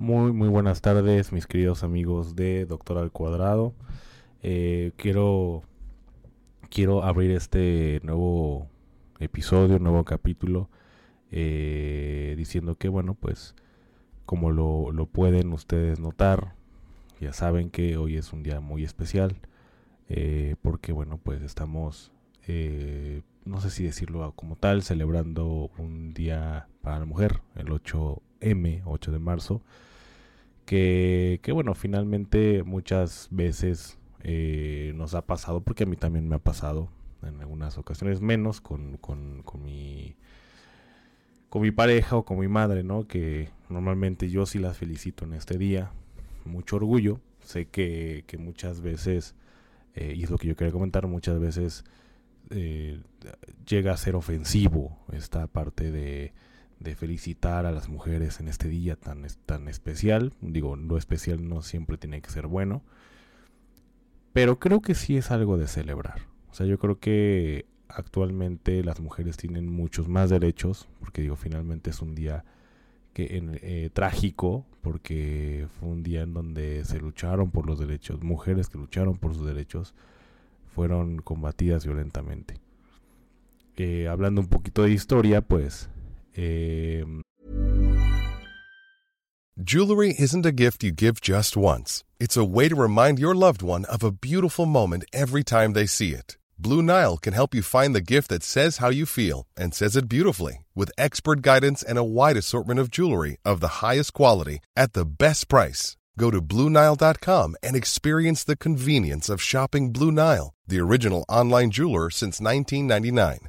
Muy, muy buenas tardes, mis queridos amigos de Doctor al Cuadrado. Eh, quiero, quiero abrir este nuevo episodio, nuevo capítulo, eh, diciendo que, bueno, pues como lo, lo, pueden ustedes notar, ya saben que hoy es un día muy especial, eh, porque bueno, pues estamos, eh, no sé si decirlo como tal, celebrando un día para la mujer, el 8M, 8 de marzo, que, bueno, finalmente muchas veces eh, nos ha pasado, porque a mí también me ha pasado en algunas ocasiones, menos con, con, con mi con mi pareja o con mi madre, ¿no? Que normalmente yo sí las felicito en este día. Mucho orgullo. Sé que, que muchas veces, eh, y es lo que yo quería comentar, muchas veces eh, llega a ser ofensivo esta parte de, de, felicitar a las mujeres en este día tan, tan especial. Digo, lo especial no siempre tiene que ser bueno. Pero creo que sí es algo de celebrar. O sea, yo creo que actualmente las mujeres tienen muchos más derechos, porque digo, finalmente es un día que en, eh, trágico, porque fue un día en donde se lucharon por los derechos, mujeres que lucharon por sus derechos fueron combatidas violentamente. Eh, hablando un poquito de historia, pues... Eh, Jewelry isn't a gift you give just once. It's a way to remind your loved one of a beautiful moment every time they see it. Blue Nile can help you find the gift that says how you feel and says it beautifully with expert guidance and a wide assortment of jewelry of the highest quality at the best price. Go to BlueNile.com and experience the convenience of shopping Blue Nile, the original online jeweler since 1999.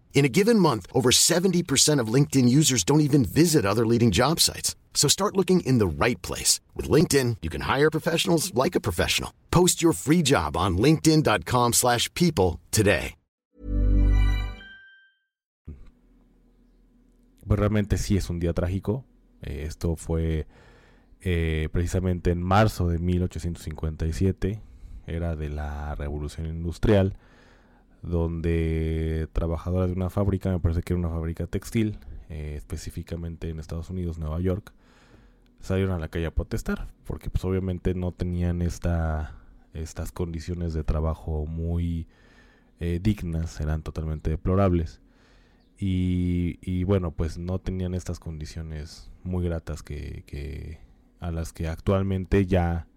In a given month, over 70% of LinkedIn users don't even visit other leading job sites. So start looking in the right place. With LinkedIn, you can hire professionals like a professional. Post your free job on linkedin.com slash people today. Realmente sí es un día trágico. Eh, esto fue eh, precisamente en marzo de 1857. Era de la Revolución Industrial. Donde trabajadoras de una fábrica, me parece que era una fábrica textil, eh, específicamente en Estados Unidos, Nueva York, salieron a la calle a protestar. Porque pues obviamente no tenían esta, estas condiciones de trabajo muy dignas, eran totalmente deplorables. Y, y, bueno, pues no tenían estas condiciones muy gratas que, que a las que actualmente ya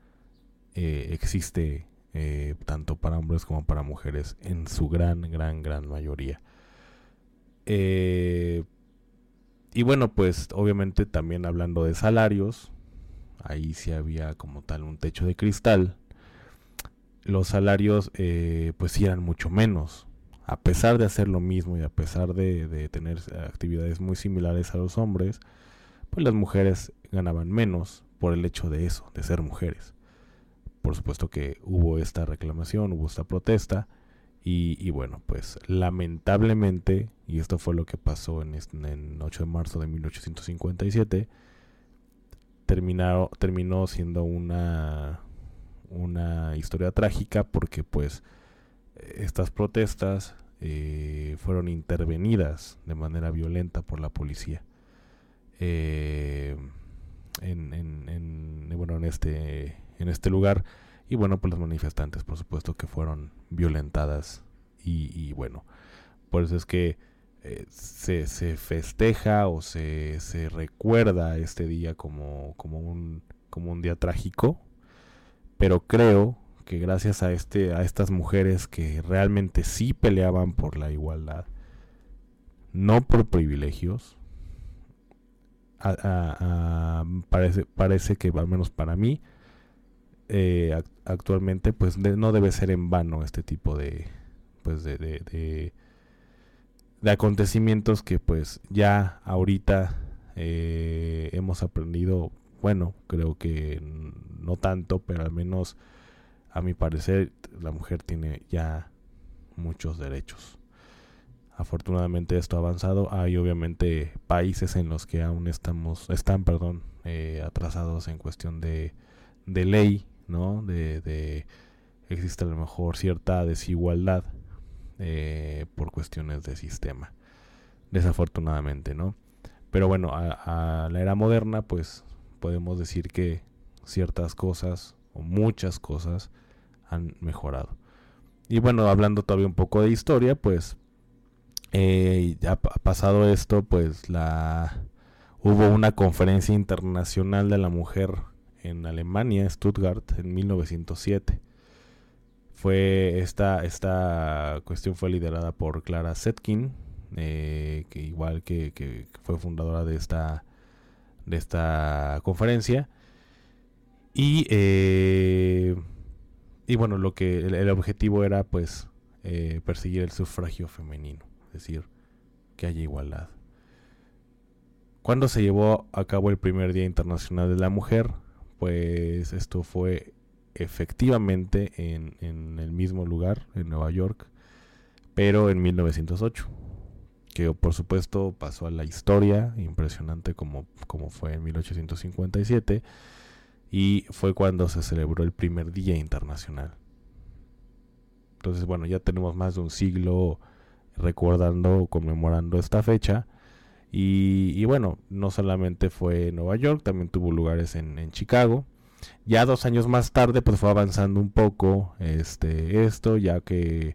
eh, existe eh, tanto para hombres como para mujeres en su gran, gran, gran mayoría. Eh, y bueno, pues obviamente también hablando de salarios, ahí sí había como tal un techo de cristal. Los salarios pues sí eran mucho menos a pesar de hacer lo mismo y a pesar de, de, tener actividades muy similares a los hombres, pues las mujeres ganaban menos por el hecho de eso, de ser mujeres. Por supuesto que hubo esta reclamación, hubo esta protesta y, y bueno, pues lamentablemente, y esto fue lo que pasó en, en 8 de marzo de 1857, terminó, terminó siendo una, una historia trágica porque pues estas protestas eh, fueron intervenidas de manera violenta por la policía. Eh, en, en, en, bueno, en este, en este lugar. Y bueno, pues los manifestantes, por supuesto, que fueron violentadas. Y, y bueno, por eso es que eh, se, se, festeja o se, se, recuerda este día como, como, un, como un día trágico. Pero creo que gracias a este a estas mujeres que realmente sí peleaban por la igualdad no por privilegios parece parece que al menos para mí eh, actualmente pues no debe ser en vano este tipo de pues de, de, acontecimientos que pues ya ahorita eh, hemos aprendido bueno creo que no tanto pero al menos a mi parecer la mujer tiene ya muchos derechos. Afortunadamente esto ha avanzado. Hay obviamente países en los que aún estamos están perdón eh, atrasados en cuestión de, de ley ¿no? De, de, existe a lo mejor cierta desigualdad eh, por cuestiones de sistema, desafortunadamente, ¿no? Pero bueno, a, la era moderna, pues podemos decir que ciertas cosas o muchas cosas han mejorado. Y bueno, hablando todavía un poco de historia, pues eh, ya pasado esto, pues la hubo una conferencia internacional de la mujer en Alemania, Stuttgart, en 1907. Fue esta, esta cuestión fue liderada por Clara Zetkin, eh, que igual que, fue fundadora de esta, de esta conferencia. Y, eh, y bueno, lo que el, objetivo era pues eh, perseguir el sufragio femenino, es decir, que haya igualdad. ¿Cuándo se llevó a cabo el primer Día Internacional de la Mujer? Pues esto fue efectivamente en, el mismo lugar, en Nueva York, pero en 1908, que por supuesto pasó a la historia, impresionante como, como fue en 1857, y fue cuando se celebró el primer Día Internacional. Entonces, bueno, ya tenemos más de un siglo recordando, conmemorando esta fecha, y, bueno, no solamente fue Nueva York, también tuvo lugares en, Chicago. Ya dos años más tarde, pues fue avanzando un poco este, esto, ya que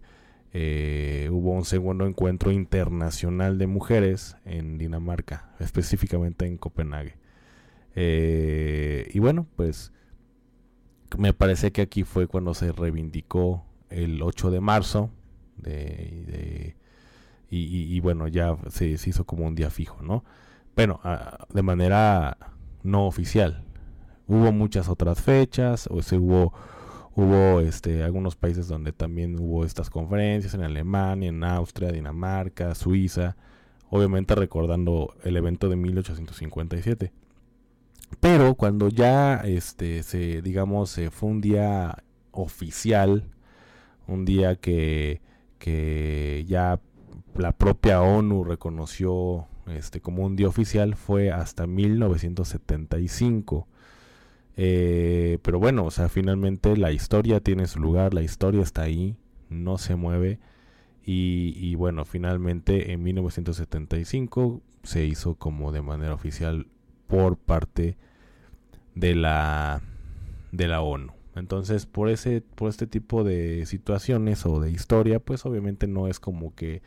eh, hubo un segundo encuentro internacional de mujeres en Dinamarca, específicamente en Copenhague. Eh, y bueno, pues me parece que aquí fue cuando se reivindicó el 8 de marzo de y, bueno, ya se, hizo como un día fijo, ¿no? Bueno, ah, de manera no oficial. Hubo muchas otras fechas, o se hubo hubo este algunos países donde también hubo estas conferencias en Alemania, en Austria, Dinamarca, Suiza, obviamente recordando el evento de 1857. Pero cuando ya este se digamos se fue un día oficial, un día que que ya la propia ONU reconoció este, como un día oficial fue hasta 1975. Eh, pero bueno, o sea, finalmente la historia tiene su lugar, la historia está ahí, no se mueve. Y, y, bueno, finalmente en 1975 se hizo como de manera oficial por parte de la, de la ONU. Entonces, por ese, por este tipo de situaciones o de historia, pues obviamente no es como que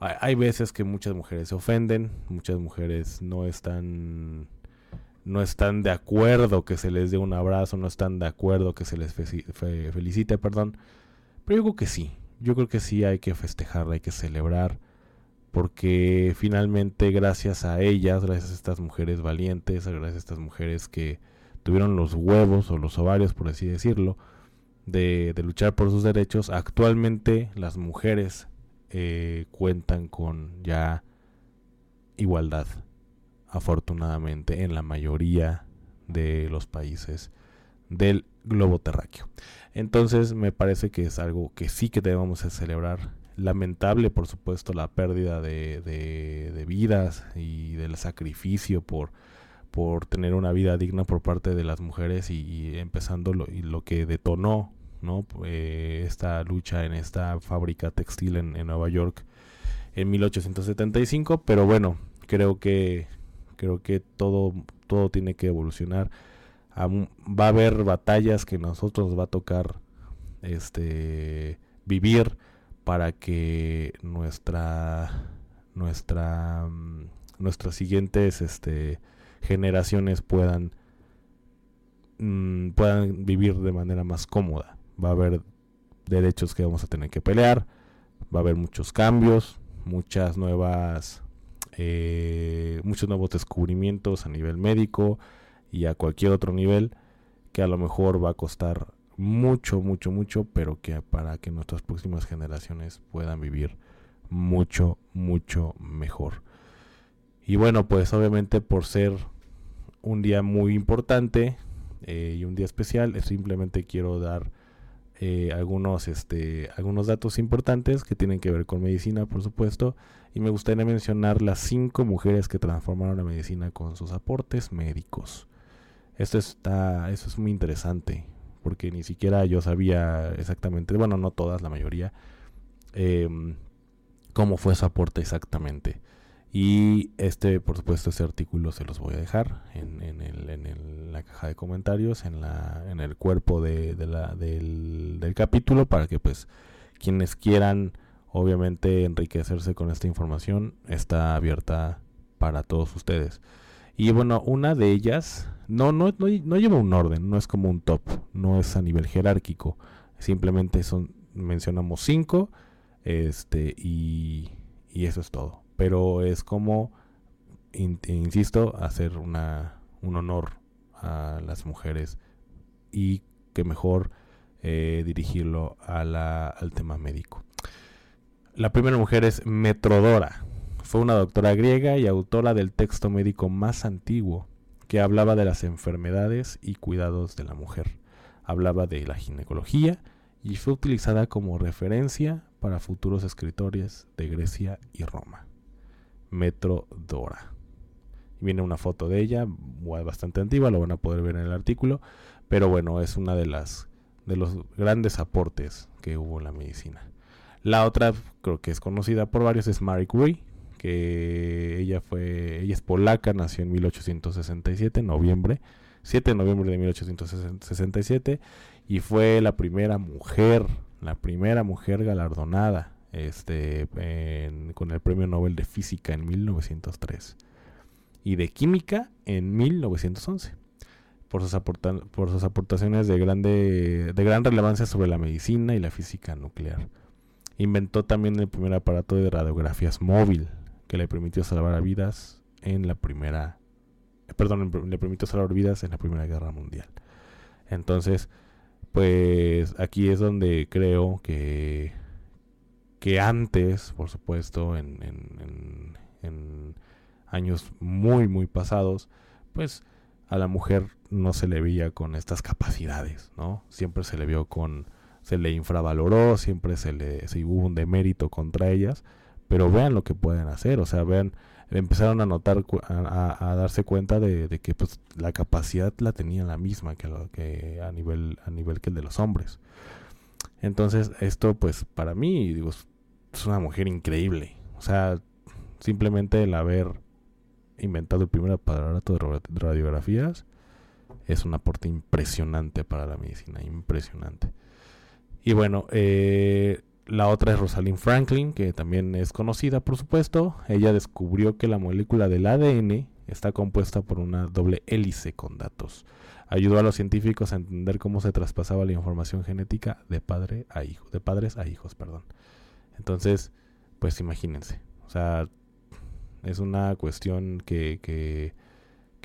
hay, veces que muchas mujeres se ofenden, muchas mujeres no están no están de acuerdo que se les dé un abrazo, no están de acuerdo que se les felicite, perdón. Pero yo creo que sí, yo creo que sí hay que festejar, hay que celebrar, porque finalmente gracias a ellas, gracias a estas mujeres valientes, gracias a estas mujeres que tuvieron los huevos o los ovarios, por así decirlo, de, de luchar por sus derechos, actualmente las mujeres eh, cuentan con ya igualdad, afortunadamente, en la mayoría de los países del globo terráqueo. Entonces me parece que es algo que sí que debemos celebrar. Lamentable, por supuesto, la pérdida de, de, vidas y del sacrificio por, por tener una vida digna por parte de las mujeres y, empezando lo, y lo que detonó ¿no? Eh, esta lucha en esta fábrica textil en, Nueva York en 1875, pero bueno, creo que creo que todo todo tiene que evolucionar. va a haber batallas que nosotros nos va a tocar este vivir para que nuestra nuestra nuestras siguientes este generaciones puedan mm, puedan vivir de manera más cómoda va a haber derechos que vamos a tener que pelear, va a haber muchos cambios, muchas nuevas, eh, muchos nuevos descubrimientos a nivel médico y a cualquier otro nivel que a lo mejor va a costar mucho, mucho, mucho, pero que para que nuestras próximas generaciones puedan vivir mucho, mucho mejor. Y bueno, pues obviamente por ser un día muy importante eh, y un día especial, simplemente quiero dar eh, algunos, este, algunos datos importantes que tienen que ver con medicina, por supuesto, y me gustaría mencionar las cinco mujeres que transformaron la medicina con sus aportes médicos. Esto está, eso es muy interesante, porque ni siquiera yo sabía exactamente, bueno, no todas, la mayoría, em, cómo fue su aporte exactamente. Y este, por supuesto, este artículo se los voy a dejar en, el, en la caja de comentarios, en, la, en el cuerpo de, la, del, capítulo, para que pues quienes quieran, obviamente, enriquecerse con esta información, está abierta para todos ustedes. Y bueno, una de ellas, no, no, no, lleva un orden, no es como un top, no es a nivel jerárquico, simplemente son, mencionamos cinco, este, y eso es todo pero es como, insisto, hacer una, un honor a las mujeres y que mejor eh, dirigirlo al tema médico. La primera mujer es Metrodora. Fue una doctora griega y autora del texto médico más antiguo que hablaba de las enfermedades y cuidados de la mujer. Hablaba de la ginecología y fue utilizada como referencia para futuros escritores de Grecia y Roma. Metro Dora. Viene una foto de ella, bastante antigua, lo van a poder ver en el artículo, pero bueno, es una de las de los grandes aportes que hubo en la medicina. La otra, creo que es conocida por varios, es Marie Curie, que ella fue, ella es polaca, nació en 1867, noviembre, 7 de noviembre de 1867, y fue la primera mujer, la primera mujer galardonada este, con el Premio Nobel de Física en 1903 y de Química en 1911 por sus, por sus aportaciones de, grande, de gran relevancia sobre la medicina y la física nuclear. Inventó también el primer aparato de radiografías móvil que le permitió salvar vidas en la primera perdón, le permitió salvar vidas en la Primera Guerra Mundial. Entonces, pues aquí es donde creo que que antes, por supuesto, en, años muy, muy pasados, pues a la mujer no se le veía con estas capacidades, ¿no? Siempre se le vio con, se le infravaloró, siempre se le se hubo un demérito contra ellas, pero vean lo que pueden hacer, o sea, vean, empezaron a notar, a, darse cuenta de, que pues la capacidad la tenían la misma que, que a nivel, a nivel que el de los hombres. Entonces, esto pues para mí, digo, es una mujer increíble. O sea, simplemente el haber inventado el primer aparato de radiografías es un aporte impresionante para la medicina, impresionante. Y bueno, eh, la otra es Rosalind Franklin, que también es conocida, por supuesto. Ella descubrió que la molécula del ADN está compuesta por una doble hélice con datos ayudó a los científicos a entender cómo se traspasaba la información genética de padre a hijo, de padres a hijos, perdón. Entonces, pues imagínense, o sea, es una cuestión que, que,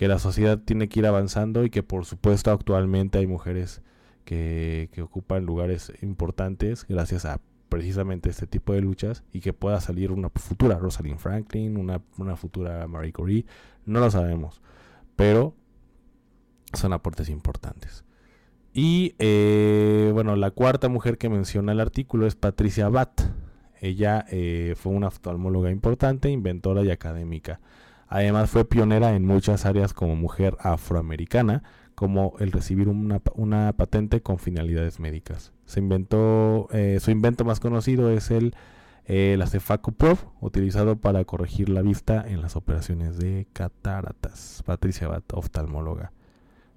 la sociedad tiene que ir avanzando y que por supuesto actualmente hay mujeres que, que ocupan lugares importantes gracias a precisamente este tipo de luchas y que pueda salir una futura Rosalind Franklin, una, una futura Marie Curie, no lo sabemos, pero son aportes importantes. Y eh, bueno, la cuarta mujer que menciona el artículo es Patricia Batt. Ella eh, fue una oftalmóloga importante, inventora y académica. Además fue pionera en muchas áreas como mujer afroamericana, como el recibir una, una patente con finalidades médicas. Se inventó, eh, su invento más conocido es el eh, la Cefaco Prof, utilizado para corregir la vista en las operaciones de cataratas. Patricia Bat, oftalmóloga.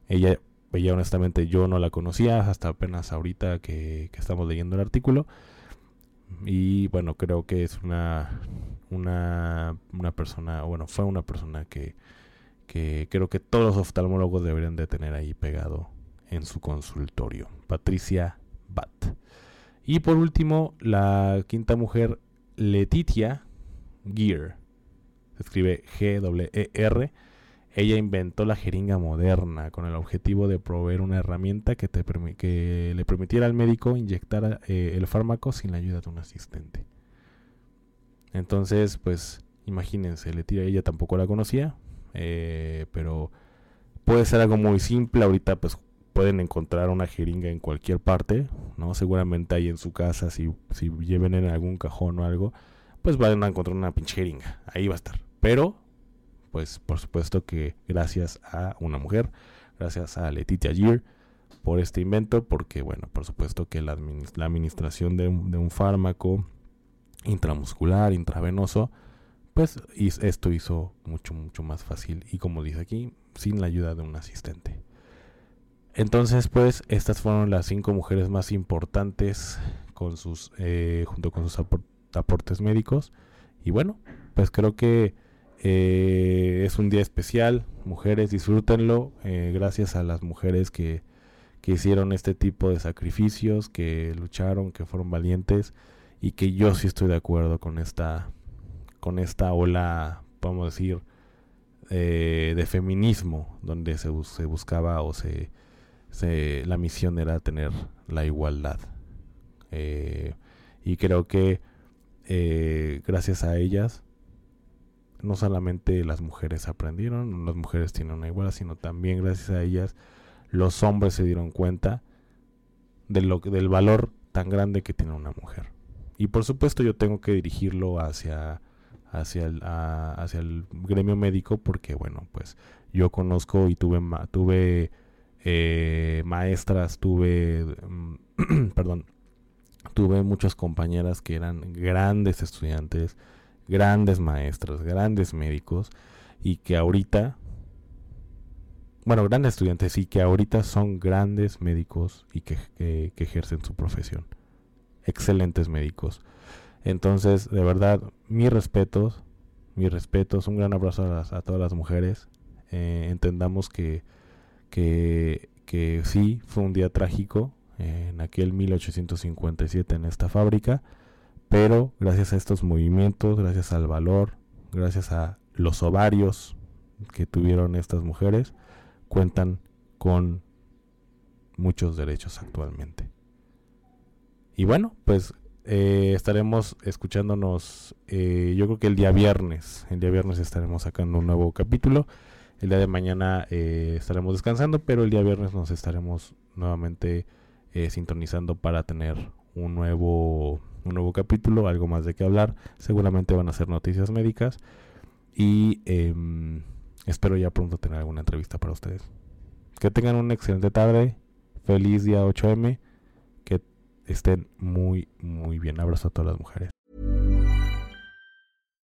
Ella, ella honestamente yo no la conocía hasta apenas ahorita que, estamos leyendo el artículo. Y bueno, creo que es una, una, una persona, bueno, fue una persona que, que creo que todos los oftalmólogos deberían de tener ahí pegado en su consultorio. Patricia Bat. Y por último, la quinta mujer, Letitia Gear. Se escribe G-E-R. Ella inventó la jeringa moderna con el objetivo de proveer una herramienta que, te le permitiera al médico inyectar eh, el fármaco sin la ayuda de un asistente. Entonces, pues, imagínense, Letitia ella tampoco la conocía, eh, pero puede ser algo muy simple. Ahorita, pues, pueden encontrar una jeringa en cualquier parte, ¿no? Seguramente hay en su casa, si, si lleven en algún cajón o algo, pues van a encontrar una pinche jeringa, ahí va a estar. Pero, pues por supuesto que gracias a una mujer, gracias a Letitia Gier por este invento, porque bueno, por supuesto que la, administración de un, de un, fármaco intramuscular, intravenoso, pues esto hizo mucho, mucho más fácil y como dice aquí, sin la ayuda de un asistente. Entonces, pues, estas fueron las cinco mujeres más importantes con sus, eh, junto con sus aportes médicos. Y bueno, pues creo que eh, es un día especial. Mujeres, disfrútenlo. Eh, gracias a las mujeres que, que hicieron este tipo de sacrificios, que lucharon, que fueron valientes y que yo sí estoy de acuerdo con esta, con esta ola, a decir, de feminismo, donde se, se buscaba o se la misión era tener la igualdad. Eh, y creo que eh, gracias a ellas, no solamente las mujeres aprendieron, las mujeres tienen una igualdad, sino también gracias a ellas los hombres se dieron cuenta del valor tan grande que tiene una mujer. Y por supuesto yo tengo que dirigirlo hacia, hacia, el, hacia el gremio médico porque, bueno, pues yo conozco y tuve, tuve eh, maestras, tuve, mm, perdón, tuve muchas compañeras que eran grandes estudiantes, grandes maestras, grandes médicos y que ahorita, bueno, grandes estudiantes y que ahorita son grandes médicos y que, ejercen su profesión. Excelentes médicos. Entonces, de verdad, mis respetos, mis respetos, un gran abrazo a, todas las mujeres. Eh, entendamos que que, que sí fue un día trágico en aquel 1857 en esta fábrica, pero gracias a estos movimientos, gracias al valor, gracias a los ovarios que tuvieron estas mujeres, cuentan con muchos derechos actualmente. Y bueno, pues eh, estaremos escuchándonos, eh, yo creo que el día viernes, el día viernes estaremos sacando un nuevo capítulo. El día de mañana eh, estaremos descansando, pero el día viernes nos estaremos nuevamente sintonizando para tener un nuevo, un nuevo capítulo, algo más de qué hablar. Seguramente van a ser noticias médicas y em, espero ya pronto tener alguna entrevista para ustedes. Que tengan una excelente tarde, feliz día 8M, que estén muy, muy bien. Abrazo a todas las mujeres.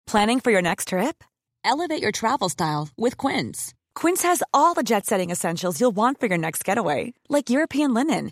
Planning for your next trip? Elevate your travel style with Quince. Quince has all the jet setting essentials you'll want for your next getaway, like European linen,